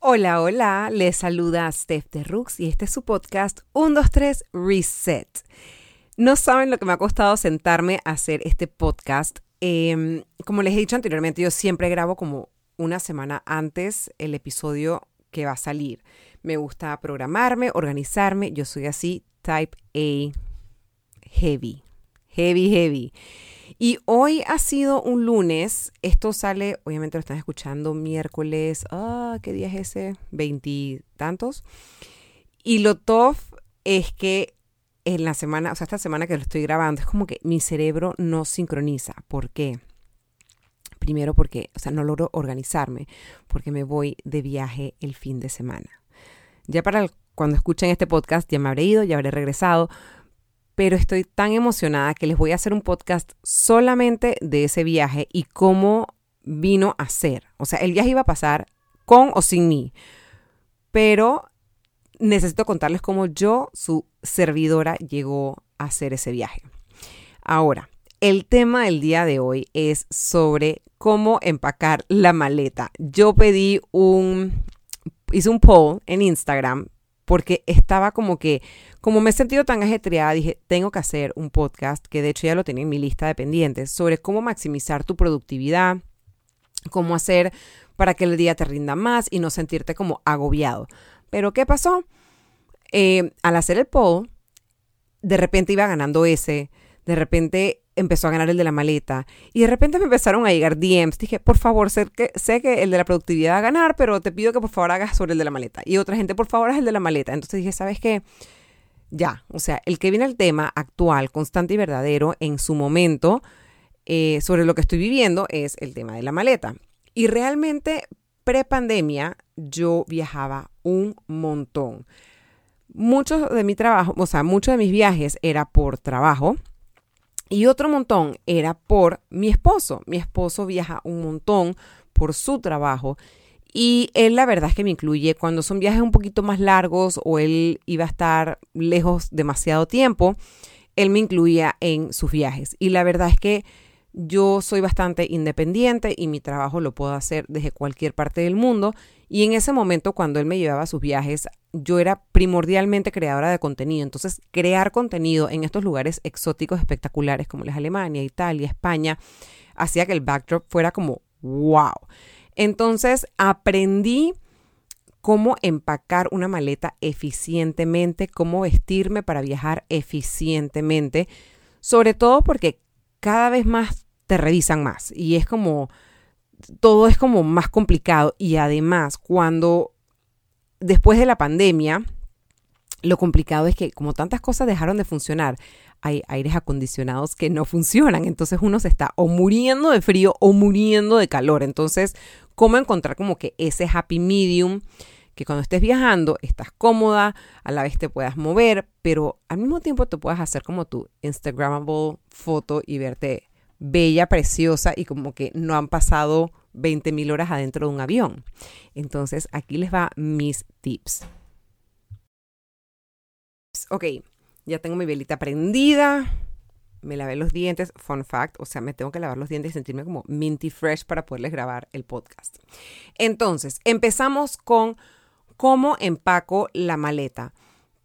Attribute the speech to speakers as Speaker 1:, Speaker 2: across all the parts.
Speaker 1: Hola, hola, les saluda Steph de Rux y este es su podcast 123 Reset. No saben lo que me ha costado sentarme a hacer este podcast. Em, como les he dicho anteriormente, yo siempre grabo como una semana antes el episodio que va a salir. Me gusta programarme, organizarme. Yo soy así, type A, heavy, heavy, heavy. Y hoy ha sido un lunes. Esto sale, obviamente lo están escuchando miércoles. Ah, ¿qué día es ese? Veintitantos. Y lo tough es que en la semana, o sea, esta semana que lo estoy grabando, es como que mi cerebro no sincroniza. ¿Por qué? Primero porque, o sea, no logro organizarme porque me voy de viaje el fin de semana. Ya para cuando escuchen este podcast ya me habré ido, ya habré regresado, pero estoy tan emocionada que les voy a hacer un podcast solamente de ese viaje y cómo vino a ser. O sea, el viaje iba a pasar con o sin mí, pero necesito contarles cómo yo, su servidora, llegó a hacer ese viaje. Ahora, el tema del día de hoy es sobre cómo empacar la maleta. Yo pedí un, hice un poll en Instagram porque estaba como que, como me he sentido tan ajetreada, dije, tengo que hacer un podcast, que de hecho ya lo tenía en mi lista de pendientes, sobre cómo maximizar tu productividad, cómo hacer para que el día te rinda más y no sentirte como agobiado. Pero ¿qué pasó? Eh, al hacer el poll, de repente iba ganando ese, de repente empezó a ganar el de la maleta. Y de repente me empezaron a llegar DMs. Dije, por favor, sé que, sé que el de la productividad va a ganar, pero te pido que por favor hagas sobre el de la maleta. Y otra gente, por favor, haz el de la maleta. Entonces dije, ¿sabes qué? Ya, o sea, el que viene el tema actual, constante y verdadero en su momento eh, sobre lo que estoy viviendo es el tema de la maleta. Y realmente, pre-pandemia, yo viajaba un montón. Mucho de mi trabajo, o sea, muchos de mis viajes era por trabajo y otro montón era por mi esposo. Mi esposo viaja un montón por su trabajo. Y él la verdad es que me incluye cuando son viajes un poquito más largos o él iba a estar lejos demasiado tiempo, él me incluía en sus viajes. Y la verdad es que yo soy bastante independiente y mi trabajo lo puedo hacer desde cualquier parte del mundo. Y en ese momento, cuando él me llevaba a sus viajes, yo era primordialmente creadora de contenido. Entonces, crear contenido en estos lugares exóticos espectaculares como las Alemania, Italia, España, hacía que el backdrop fuera como wow. Entonces, aprendí cómo empacar una maleta eficientemente, cómo vestirme para viajar eficientemente, sobre todo porque cada vez más te revisan más y es como todo es como más complicado y además cuando después de la pandemia, lo complicado es que como tantas cosas dejaron de funcionar, hay aires acondicionados que no funcionan. Entonces uno se está o muriendo de frío o muriendo de calor. Entonces, ¿cómo encontrar como que ese happy medium? Que cuando estés viajando estás cómoda, a la vez te puedas mover, pero al mismo tiempo te puedas hacer como tu Instagramable foto y verte bella, preciosa y como que no han pasado 20 mil horas adentro de un avión. Entonces, aquí les va mis tips. Ok, ya tengo mi velita prendida. Me lavé los dientes, fun fact, o sea, me tengo que lavar los dientes y sentirme como minty fresh para poderles grabar el podcast. Entonces, empezamos con cómo empaco la maleta.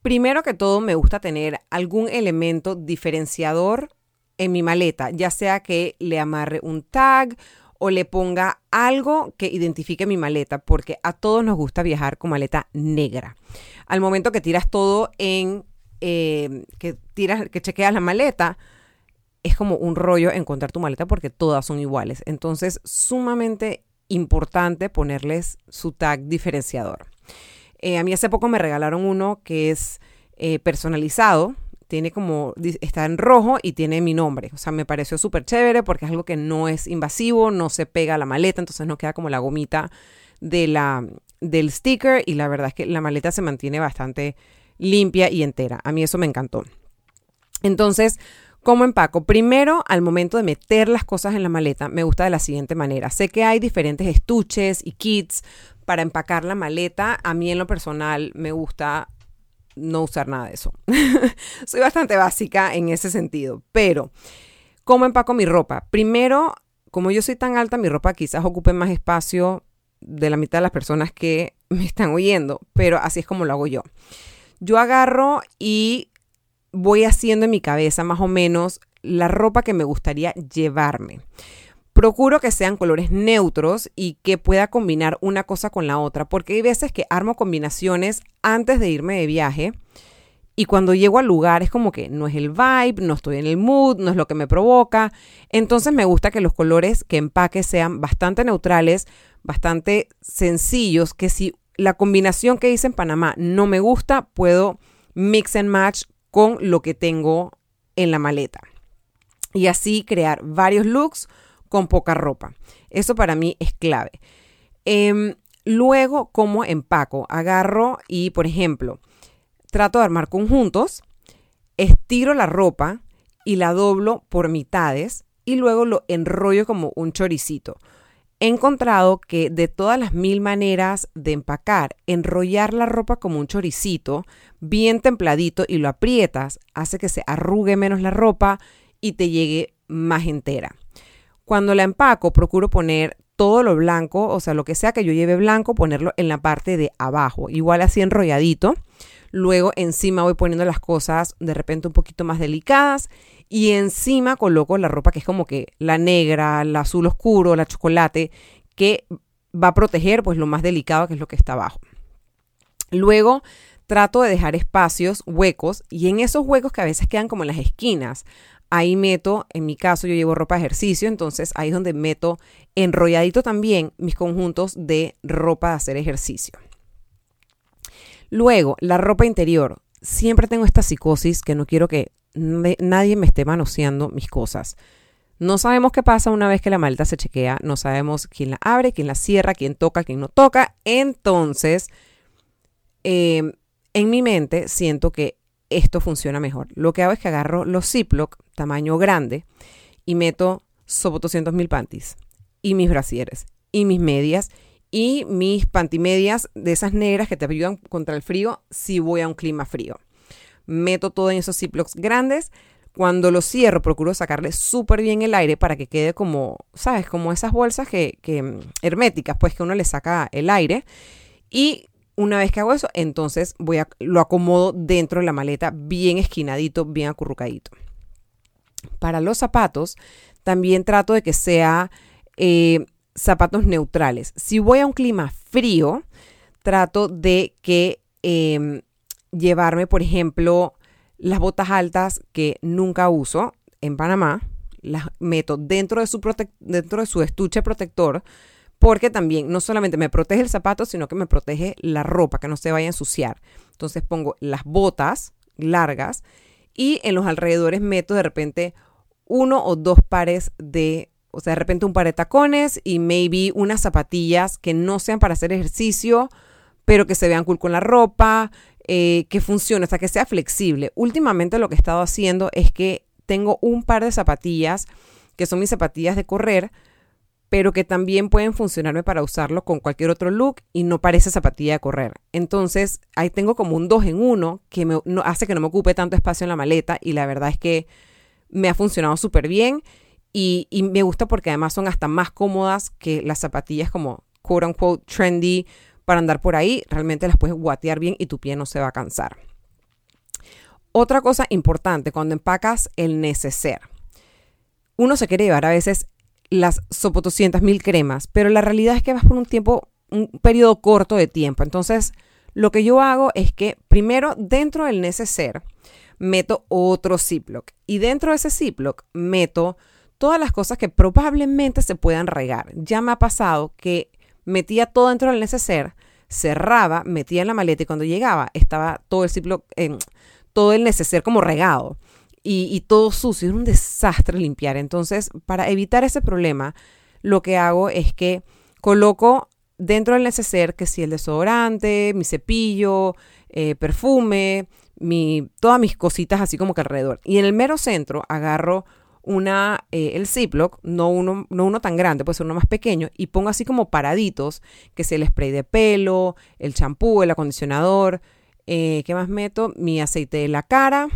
Speaker 1: Primero que todo, me gusta tener algún elemento diferenciador en mi maleta, ya sea que le amarre un tag o le ponga algo que identifique mi maleta, porque a todos nos gusta viajar con maleta negra. Al momento que tiras todo en, eh, que tiras, que chequeas la maleta, es como un rollo encontrar tu maleta porque todas son iguales. Entonces, sumamente importante ponerles su tag diferenciador. Eh, a mí hace poco me regalaron uno que es eh, personalizado, tiene como, está en rojo y tiene mi nombre. O sea, me pareció súper chévere porque es algo que no es invasivo, no se pega a la maleta, entonces no queda como la gomita de la, del sticker y la verdad es que la maleta se mantiene bastante limpia y entera. A mí eso me encantó. Entonces, ¿Cómo empaco? Primero, al momento de meter las cosas en la maleta, me gusta de la siguiente manera. Sé que hay diferentes estuches y kits para empacar la maleta. A mí en lo personal me gusta no usar nada de eso. Soy bastante básica en ese sentido, pero ¿cómo empaco mi ropa? Primero, como yo soy tan alta, mi ropa quizás ocupe más espacio de la mitad de las personas que me están oyendo, pero así es como lo hago yo. Yo agarro y voy haciendo en mi cabeza más o menos la ropa que me gustaría llevarme. Procuro que sean colores neutros y que pueda combinar una cosa con la otra, porque hay veces que armo combinaciones antes de irme de viaje y cuando llego al lugar es como que no es el vibe, no estoy en el mood, no es lo que me provoca. Entonces me gusta que los colores que empaque sean bastante neutrales, bastante sencillos, que si la combinación que hice en Panamá no me gusta, puedo mix and match con lo que tengo en la maleta. Y así crear varios looks con poca ropa. Eso para mí es clave. Em, luego, como empaco? Agarro y, por ejemplo, trato de armar conjuntos, estiro la ropa y la doblo por mitades y luego lo enrollo como un choricito. He encontrado que de todas las mil maneras de empacar, enrollar la ropa como un choricito, bien templadito y lo aprietas, hace que se arrugue menos la ropa y te llegue más entera. Cuando la empaco, procuro poner todo lo blanco, o sea, lo que sea que yo lleve blanco, ponerlo en la parte de abajo, igual así enrolladito. Luego encima voy poniendo las cosas de repente un poquito más delicadas y encima coloco la ropa que es como que la negra, la azul oscuro, la chocolate, que va a proteger pues lo más delicado que es lo que está abajo. Luego trato de dejar espacios, huecos, y en esos huecos que a veces quedan como en las esquinas, ahí meto, en mi caso yo llevo ropa de ejercicio, entonces ahí es donde meto enrolladito también mis conjuntos de ropa de hacer ejercicio. Luego, la ropa interior. Siempre tengo esta psicosis que no quiero que nadie me esté manoseando mis cosas. No sabemos qué pasa una vez que la maleta se chequea, no sabemos quién la abre, quién la cierra, quién toca, quién no toca. Entonces, em, en mi mente siento que esto funciona mejor. Lo que hago es que agarro los Ziploc tamaño grande y meto sopo 200 mil panties y mis brasieres y mis medias y mis pantimedias de esas negras que te ayudan contra el frío si voy a un clima frío. Meto todo en esos ziplocs grandes. Cuando lo cierro, procuro sacarle súper bien el aire para que quede como, ¿sabes? Como esas bolsas que, que, herméticas, pues que uno le saca el aire. Y una vez que hago eso, entonces voy a, lo acomodo dentro de la maleta, bien esquinadito, bien acurrucadito. Para los zapatos, también trato de que sea eh, zapatos neutrales. Si voy a un clima frío, trato de que em, llevarme, por ejemplo, las botas altas que nunca uso en Panamá, las meto dentro de su, dentro de su estuche protector, porque también no solamente me protege el zapato, sino que me protege la ropa, que no se vaya a ensuciar. Entonces pongo las botas largas y en los alrededores meto de repente uno o dos pares de o sea, de repente un par de tacones y maybe unas zapatillas que no sean para hacer ejercicio, pero que se vean cool con la ropa, eh, que funcione, sea, que sea flexible. Últimamente lo que he estado haciendo es que tengo un par de zapatillas que son mis zapatillas de correr, pero que también pueden funcionarme para usarlo con cualquier otro look y no parece zapatilla de correr. Entonces, ahí tengo como un dos en uno que me, hace que no me ocupe tanto espacio en la maleta y la verdad es que me ha funcionado súper bien y, me gusta porque además son hasta más cómodas que las zapatillas como quote unquote trendy para andar por ahí. Realmente las puedes guatear bien y tu pie no se va a cansar. Otra cosa importante cuando empacas el neceser. Uno se quiere llevar a veces las mil cremas, pero la realidad es que vas por un tiempo, un periodo corto de tiempo. Entonces, lo que yo hago es que primero dentro del neceser meto otro Ziploc y dentro de ese Ziploc meto todas las cosas que probablemente se puedan regar. Ya me ha pasado que metía todo dentro del neceser, cerraba, metía en la maleta y cuando llegaba estaba todo el ciclo, todo el neceser como regado y, todo sucio. Era un desastre limpiar. Entonces, para evitar ese problema, lo que hago es que coloco dentro del neceser que si el desodorante, mi cepillo, eh, perfume, mi, todas mis cositas así como que alrededor. Y en el mero centro agarro una, eh, el Ziploc, no uno, no uno tan grande, puede ser uno más pequeño, y pongo así como paraditos, que es el spray de pelo, el champú, el acondicionador, eh, ¿qué más meto? Mi aceite de la cara,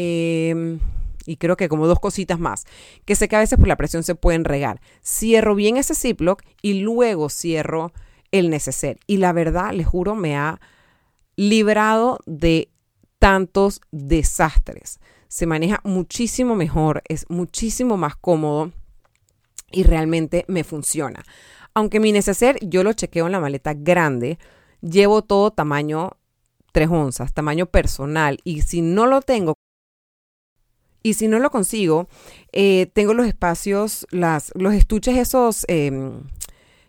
Speaker 1: em, y creo que como dos cositas más, que sé que a veces por la presión se pueden regar. Cierro bien ese Ziploc y luego cierro el neceser. Y la verdad, les juro, me ha librado de tantos desastres. Se maneja muchísimo mejor, es muchísimo más cómodo y realmente me funciona. Aunque mi neceser yo lo chequeo en la maleta grande, llevo todo tamaño 3 onzas, tamaño personal. Y si no lo tengo, y si no lo consigo, eh, tengo los espacios, las, los estuches esos em,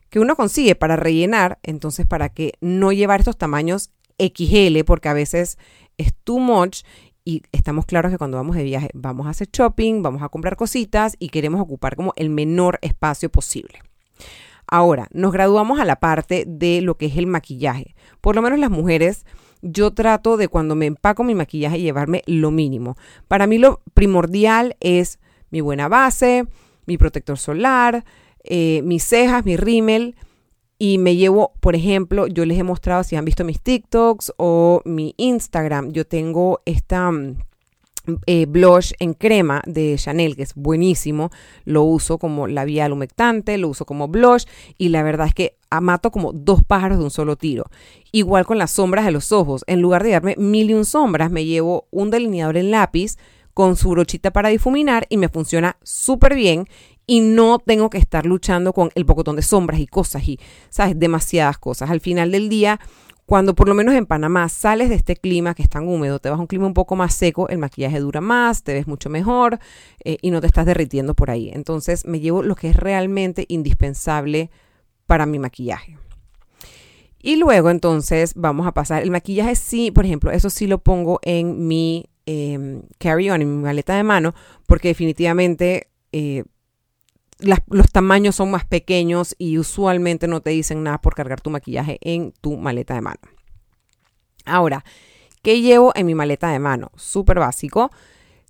Speaker 1: que uno consigue para rellenar. Entonces, para que no llevar estos tamaños XL, porque a veces es too much y estamos claros que cuando vamos de viaje vamos a hacer shopping, vamos a comprar cositas y queremos ocupar como el menor espacio posible. Ahora, nos graduamos a la parte de lo que es el maquillaje. Por lo menos las mujeres, yo trato de cuando me empaco mi maquillaje llevarme lo mínimo. Para mí lo primordial es mi buena base, mi protector solar, eh, mis cejas, mi rímel y me llevo, por ejemplo, yo les he mostrado si han visto mis TikToks o mi Instagram, yo tengo esta mm, eh, blush en crema de Chanel, que es buenísimo, lo uso como labial humectante, lo uso como blush y la verdad es que mato como dos pájaros de un solo tiro. Igual con las sombras de los ojos, en lugar de darme mil y un sombras, me llevo un delineador en lápiz con su brochita para difuminar y me funciona súper bien y no tengo que estar luchando con el pocotón de sombras y cosas y, ¿sabes? Demasiadas cosas. Al final del día, cuando por lo menos en Panamá sales de este clima que es tan húmedo, te vas a un clima un poco más seco, el maquillaje dura más, te ves mucho mejor eh, y no te estás derritiendo por ahí. Entonces me llevo lo que es realmente indispensable para mi maquillaje. Y luego entonces vamos a pasar, el maquillaje sí, por ejemplo, eso sí lo pongo en mi em, carry-on, en mi maleta de mano, porque definitivamente... Eh, los tamaños son más pequeños y usualmente no te dicen nada por cargar tu maquillaje en tu maleta de mano. Ahora, ¿qué llevo en mi maleta de mano? Súper básico.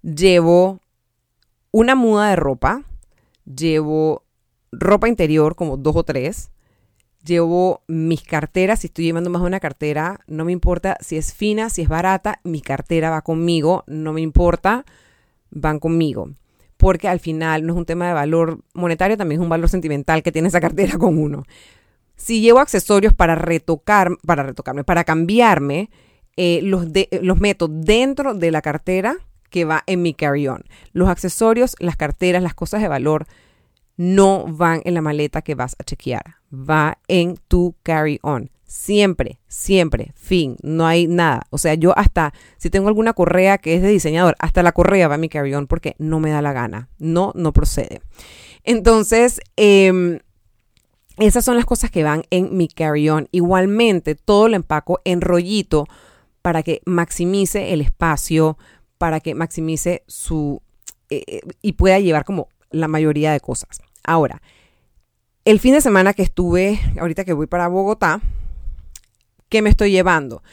Speaker 1: Llevo una muda de ropa, llevo ropa interior como dos o tres, llevo mis carteras, si estoy llevando más de una cartera, no me importa si es fina, si es barata, mi cartera va conmigo, no me importa, van conmigo porque al final no es un tema de valor monetario, también es un valor sentimental que tiene esa cartera con uno. Si llevo accesorios para retocar, para retocarme, para cambiarme, eh, los, los meto dentro de la cartera que va en mi carry-on. Los accesorios, las carteras, las cosas de valor no van en la maleta que vas a chequear, va en tu carry-on. Siempre, siempre, fin, no hay nada. O sea, yo hasta, si tengo alguna correa que es de diseñador, hasta la correa va a mi carry-on porque no me da la gana. No, no procede. Entonces, em, esas son las cosas que van en mi carry-on. Igualmente, todo lo empaco en rollito para que maximice el espacio, para que maximice su... Eh, eh, y pueda llevar como la mayoría de cosas. Ahora, el fin de semana que estuve, ahorita que voy para Bogotá, ¿Qué me estoy llevando?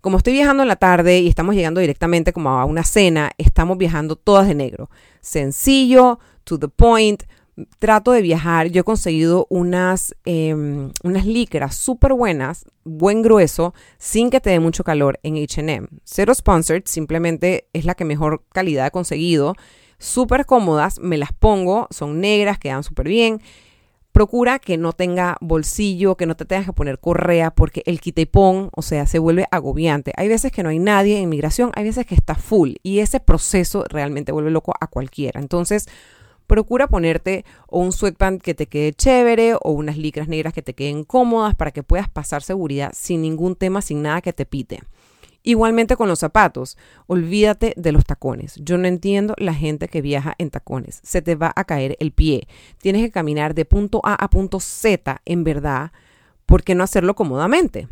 Speaker 1: Como estoy viajando en la tarde y estamos llegando directamente como a una cena, estamos viajando todas de negro. Sencillo, to the point. Trato de viajar. Yo he conseguido unas, em, unas licras súper buenas, buen grueso, sin que te dé mucho calor en HM. Cero sponsored, simplemente es la que mejor calidad he conseguido. Súper cómodas, me las pongo, son negras, quedan súper bien. Procura que no tenga bolsillo, que no te tengas que poner correa, porque el quitepón, o sea, se vuelve agobiante. Hay veces que no hay nadie en migración, hay veces que está full y ese proceso realmente vuelve loco a cualquiera. Entonces, procura ponerte o un sweatpant que te quede chévere o unas licras negras que te queden cómodas para que puedas pasar seguridad sin ningún tema, sin nada que te pite. Igualmente con los zapatos, olvídate de los tacones. Yo no entiendo la gente que viaja en tacones. Se te va a caer el pie. Tienes que caminar de punto A a punto Z, en verdad. ¿Por qué no hacerlo cómodamente?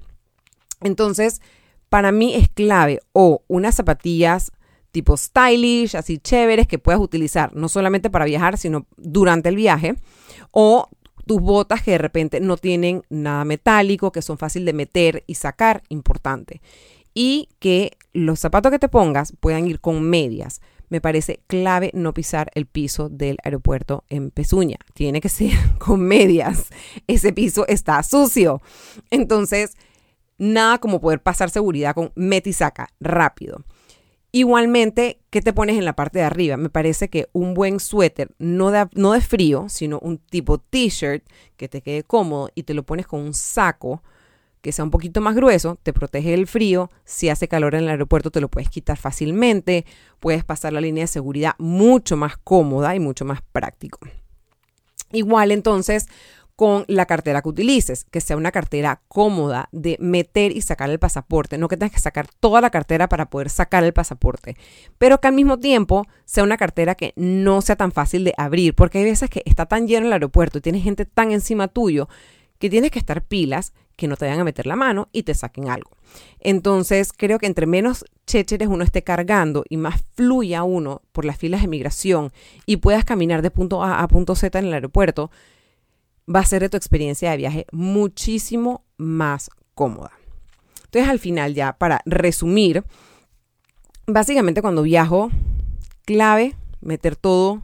Speaker 1: Entonces, para mí es clave o unas zapatillas tipo stylish, así chéveres que puedas utilizar no solamente para viajar, sino durante el viaje, o tus botas que de repente no tienen nada metálico, que son fácil de meter y sacar, importante y que los zapatos que te pongas puedan ir con medias. Me parece clave no pisar el piso del aeropuerto en Pezuña. Tiene que ser con medias. Ese piso está sucio. Entonces, nada como poder pasar seguridad con metisaca rápido. Igualmente, ¿qué te pones en la parte de arriba? Me parece que un buen suéter, no de, no de frío, sino un tipo t-shirt que te quede cómodo y te lo pones con un saco que sea un poquito más grueso, te protege del frío, si hace calor en el aeropuerto te lo puedes quitar fácilmente, puedes pasar la línea de seguridad mucho más cómoda y mucho más práctico. Igual entonces, con la cartera que utilices, que sea una cartera cómoda de meter y sacar el pasaporte, no que tengas que sacar toda la cartera para poder sacar el pasaporte, pero que al mismo tiempo sea una cartera que no sea tan fácil de abrir, porque hay veces que está tan lleno el aeropuerto y tienes gente tan encima tuyo que tienes que estar pilas que no te vayan a meter la mano y te saquen algo. Entonces, creo que entre menos chécheres uno esté cargando y más fluya uno por las filas de migración y puedas caminar de punto A a punto Z en el aeropuerto, va a ser de tu experiencia de viaje muchísimo más cómoda. Entonces, al final ya, para resumir, básicamente cuando viajo, clave, meter todo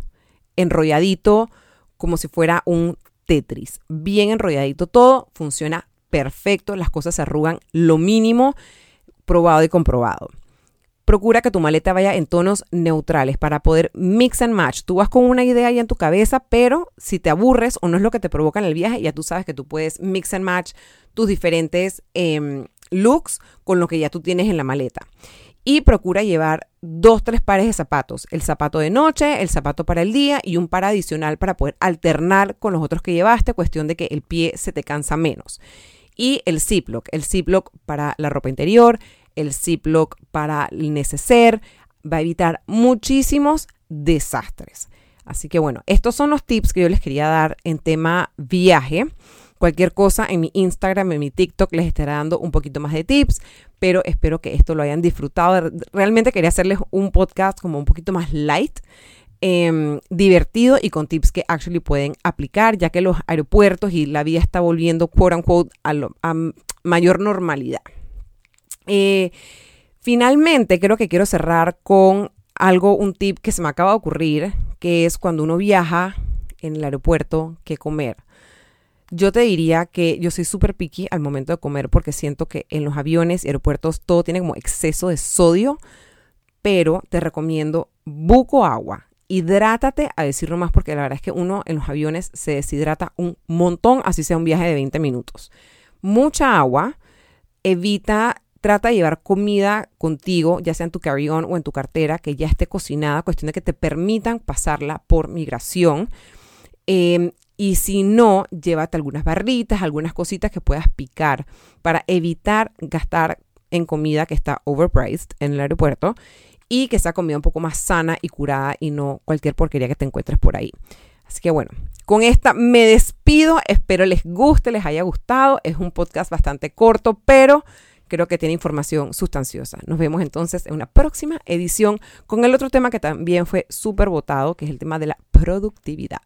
Speaker 1: enrolladito como si fuera un Tetris. Bien enrolladito todo, funciona perfecto, las cosas se arrugan lo mínimo, probado y comprobado procura que tu maleta vaya en tonos neutrales para poder mix and match. Tú vas con una idea ahí en tu cabeza, pero si te aburres o no es lo que te provoca en el viaje, ya tú sabes que tú puedes mix and match tus diferentes em, looks con lo que ya tú tienes en la maleta. Y procura llevar dos, tres pares de zapatos. El zapato de noche, el zapato para el día y un par adicional para poder alternar con los otros que llevaste, cuestión de que el pie se te cansa menos. Y el Ziploc, el Ziploc para la ropa interior, el Ziploc para el neceser, va a evitar muchísimos desastres. Así que bueno, estos son los tips que yo les quería dar en tema viaje. Cualquier cosa en mi Instagram, en mi TikTok les estaré dando un poquito más de tips, pero espero que esto lo hayan disfrutado. Realmente quería hacerles un podcast como un poquito más light. Em, divertido y con tips que actually pueden aplicar, ya que los aeropuertos y la vida está volviendo, quote unquote, a, a mayor normalidad. Eh, finalmente, creo que quiero cerrar con algo, un tip que se me acaba de ocurrir, que es cuando uno viaja en el aeropuerto, que comer. Yo te diría que yo soy súper picky al momento de comer porque siento que en los aviones y aeropuertos todo tiene como exceso de sodio, pero te recomiendo buco agua. Hidrátate a decirlo más porque la verdad es que uno en los aviones se deshidrata un montón, así sea un viaje de 20 minutos. Mucha agua, evita Trata de llevar comida contigo, ya sea en tu carry-on o en tu cartera, que ya esté cocinada, cuestión de que te permitan pasarla por migración. Em, y si no, llévate algunas barritas, algunas cositas que puedas picar para evitar gastar en comida que está overpriced en el aeropuerto y que sea comida un poco más sana y curada y no cualquier porquería que te encuentres por ahí. Así que bueno, con esta me despido. Espero les guste, les haya gustado. Es un podcast bastante corto, pero creo que tiene información sustanciosa. Nos vemos entonces en una próxima edición con el otro tema que también fue súper votado, que es el tema de la productividad.